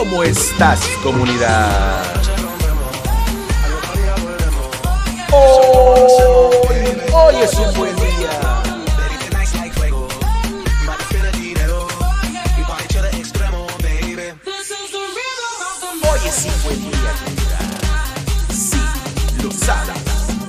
¿Cómo estás, comunidad? Hoy, hoy es un buen día. Hoy es un buen día, comunidad. Sí, lo sabes.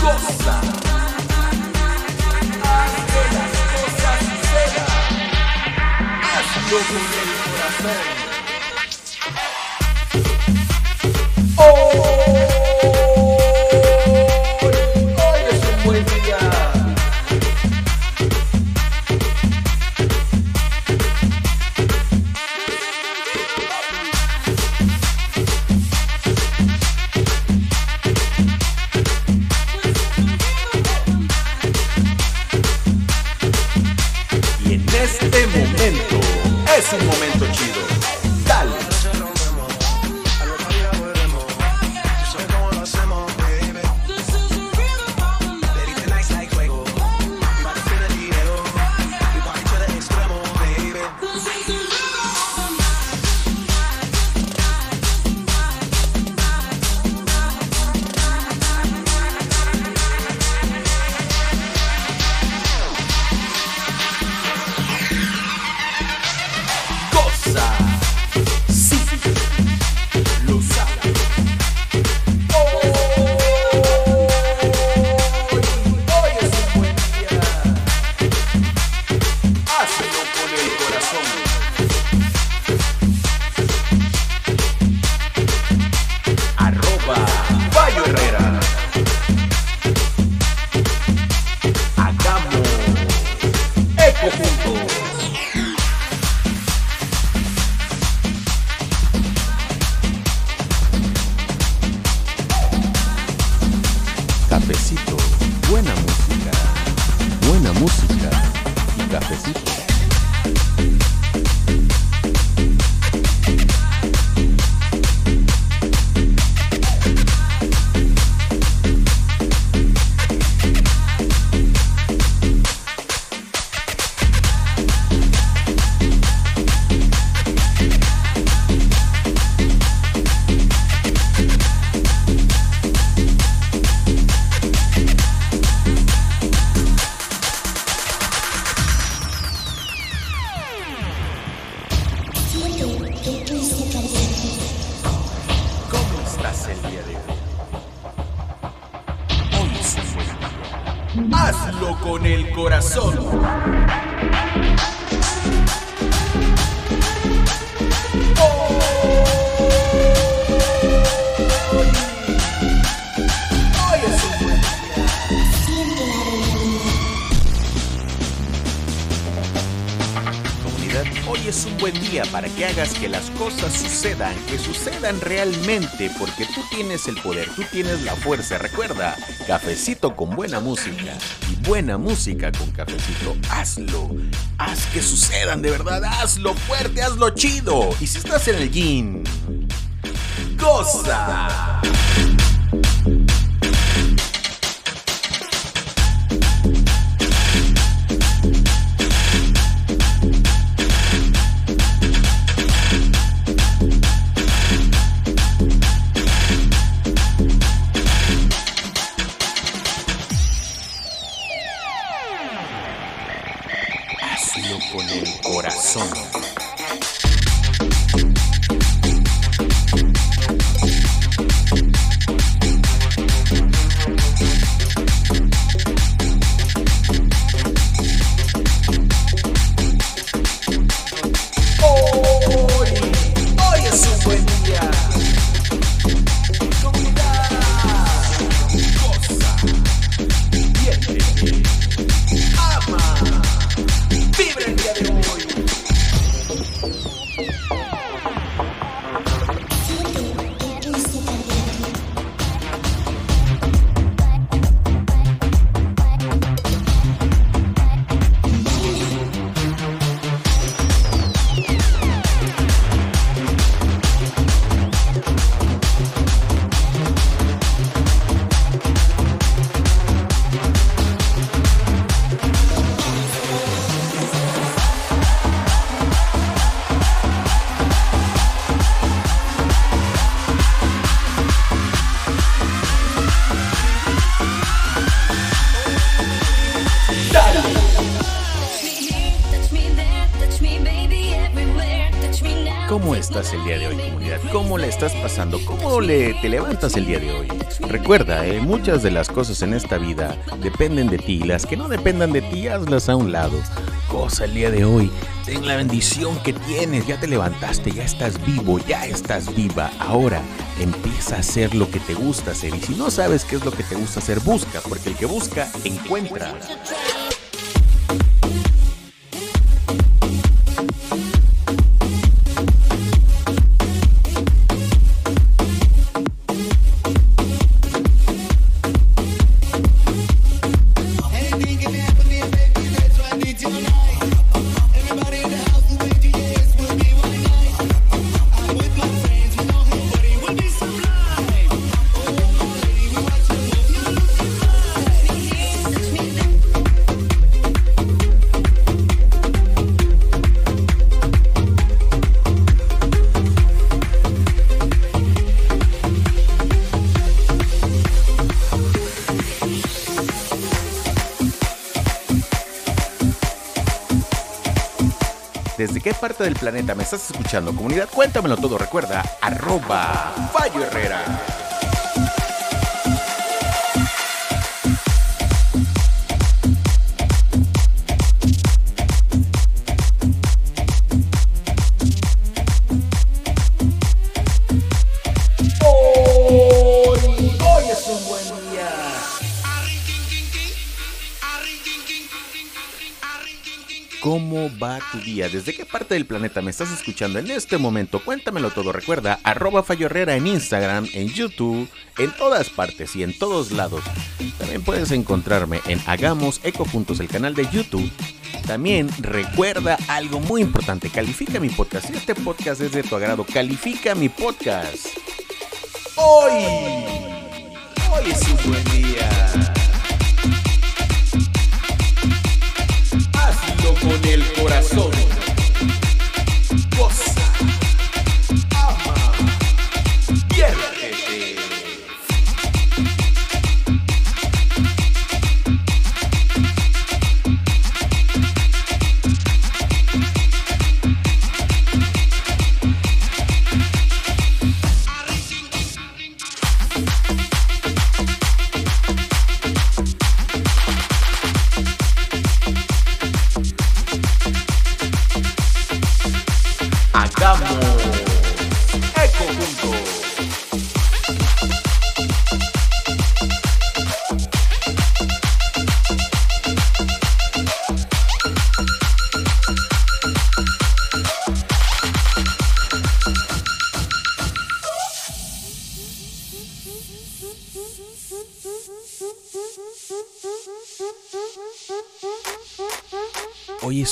Goza. Haz que las cosas sucedan. Hazlo el corazón. Arroba Bayo Herrera. Hagamos eco juntos. Cafecito, buena música, buena música y cafecito. Para que hagas que las cosas sucedan, que sucedan realmente, porque tú tienes el poder, tú tienes la fuerza. Recuerda, cafecito con buena música y buena música con cafecito. Hazlo, haz que sucedan de verdad, hazlo fuerte, hazlo chido. Y si estás en el gym, goza. Hazlo con el corazón. ¿Cómo estás el día de hoy, comunidad? ¿Cómo le estás pasando? ¿Cómo le, te levantas el día de hoy? Recuerda, eh, muchas de las cosas en esta vida dependen de ti. Las que no dependan de ti, hazlas a un lado. Cosa el día de hoy. Ten la bendición que tienes. Ya te levantaste, ya estás vivo, ya estás viva. Ahora empieza a hacer lo que te gusta hacer. Y si no sabes qué es lo que te gusta hacer, busca, porque el que busca, encuentra. Qué parte del planeta me estás escuchando, comunidad? Cuéntamelo todo, recuerda, arroba Fallo Herrera. ¿Cómo va tu día? ¿Desde qué parte del planeta me estás escuchando en este momento? Cuéntamelo todo. Recuerda, arroba Fallo en Instagram, en YouTube, en todas partes y en todos lados. También puedes encontrarme en Hagamos Eco Juntos, el canal de YouTube. También recuerda algo muy importante, califica mi podcast. Si este podcast es de tu agrado, califica mi podcast. Hoy, hoy es un buen día. Con el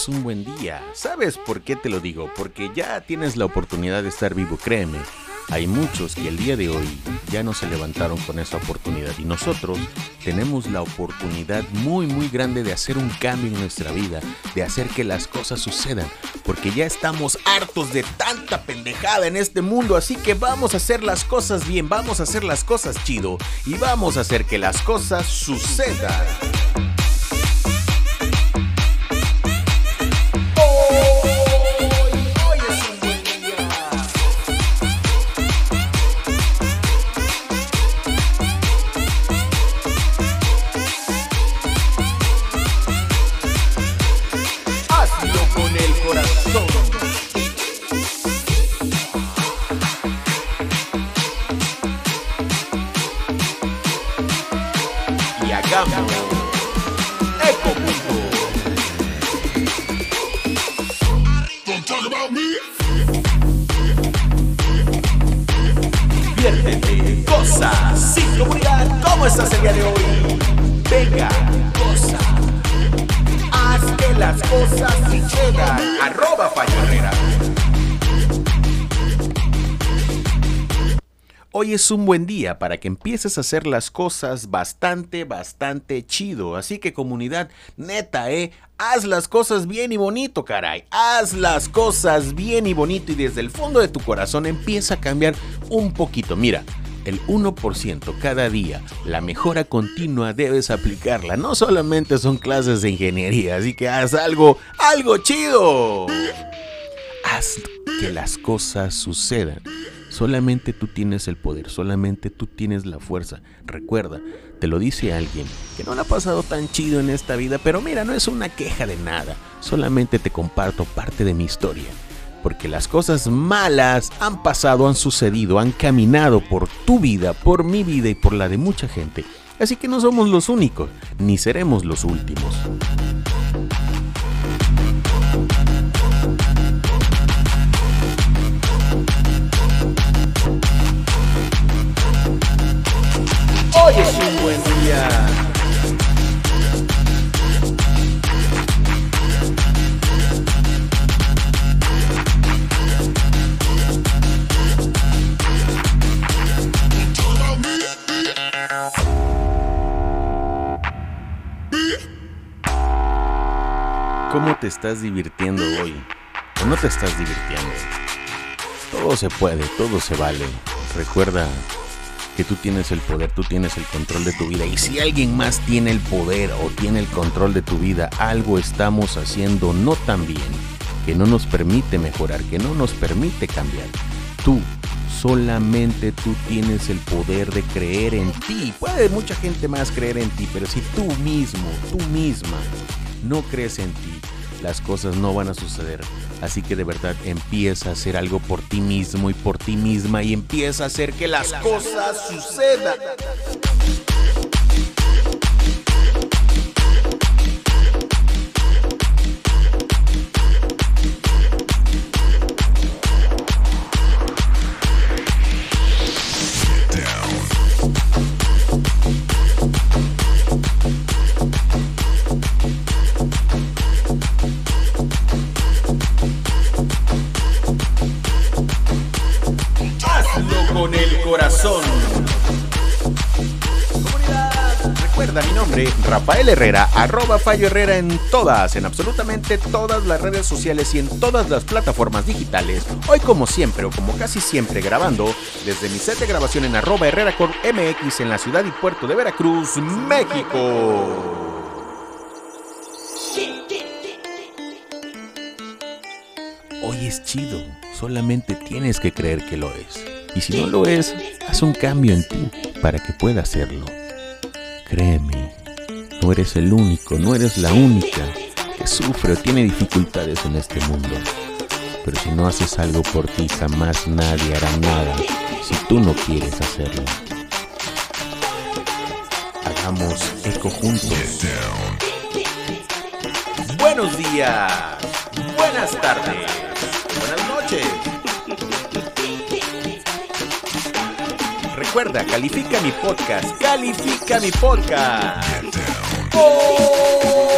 un buen día. ¿Sabes por qué te lo digo? Porque ya tienes la oportunidad de estar vivo, créeme. Hay muchos que el día de hoy ya no se levantaron con esa oportunidad y nosotros tenemos la oportunidad muy muy grande de hacer un cambio en nuestra vida, de hacer que las cosas sucedan, porque ya estamos hartos de tanta pendejada en este mundo, así que vamos a hacer las cosas bien, vamos a hacer las cosas chido y vamos a hacer que las cosas sucedan. Es un buen día para que empieces a hacer las cosas bastante, bastante chido. Así que comunidad, neta, eh, haz las cosas bien y bonito, caray. Haz las cosas bien y bonito y desde el fondo de tu corazón empieza a cambiar un poquito. Mira, el 1% cada día, la mejora continua debes aplicarla. No solamente son clases de ingeniería, así que haz algo, algo chido. Haz que las cosas sucedan. Solamente tú tienes el poder, solamente tú tienes la fuerza. Recuerda, te lo dice alguien que no le ha pasado tan chido en esta vida, pero mira, no es una queja de nada. Solamente te comparto parte de mi historia. Porque las cosas malas han pasado, han sucedido, han caminado por tu vida, por mi vida y por la de mucha gente. Así que no somos los únicos, ni seremos los últimos. Hoy es un buen día. ¿Cómo te estás divirtiendo hoy? ¿O no te estás divirtiendo? Todo se puede, todo se vale. Recuerda que tú tienes el poder, tú tienes el control de tu vida. Y si alguien más tiene el poder o tiene el control de tu vida, algo estamos haciendo no tan bien, que no nos permite mejorar, que no nos permite cambiar. Tú, solamente tú tienes el poder de creer en ti. Puede mucha gente más creer en ti, pero si tú mismo, tú misma, no crees en ti, las cosas no van a suceder. Así que de verdad empieza a hacer algo por ti mismo y por ti misma y empieza a hacer que las cosas sucedan. Rafael Herrera, arroba Fallo Herrera en todas, en absolutamente todas las redes sociales y en todas las plataformas digitales. Hoy como siempre o como casi siempre grabando desde mi set de grabación en arroba Herrera con MX en la ciudad y puerto de Veracruz, México. Hoy es chido, solamente tienes que creer que lo es. Y si no lo es, haz un cambio en ti para que pueda hacerlo. Créeme, no eres el único, no eres la única que sufre o tiene dificultades en este mundo. Pero si no haces algo por ti, jamás nadie hará nada si tú no quieres hacerlo. Hagamos eco juntos. Buenos días, buenas tardes, buenas noches. Recuerda, califica mi podcast, califica mi podcast. Hoy,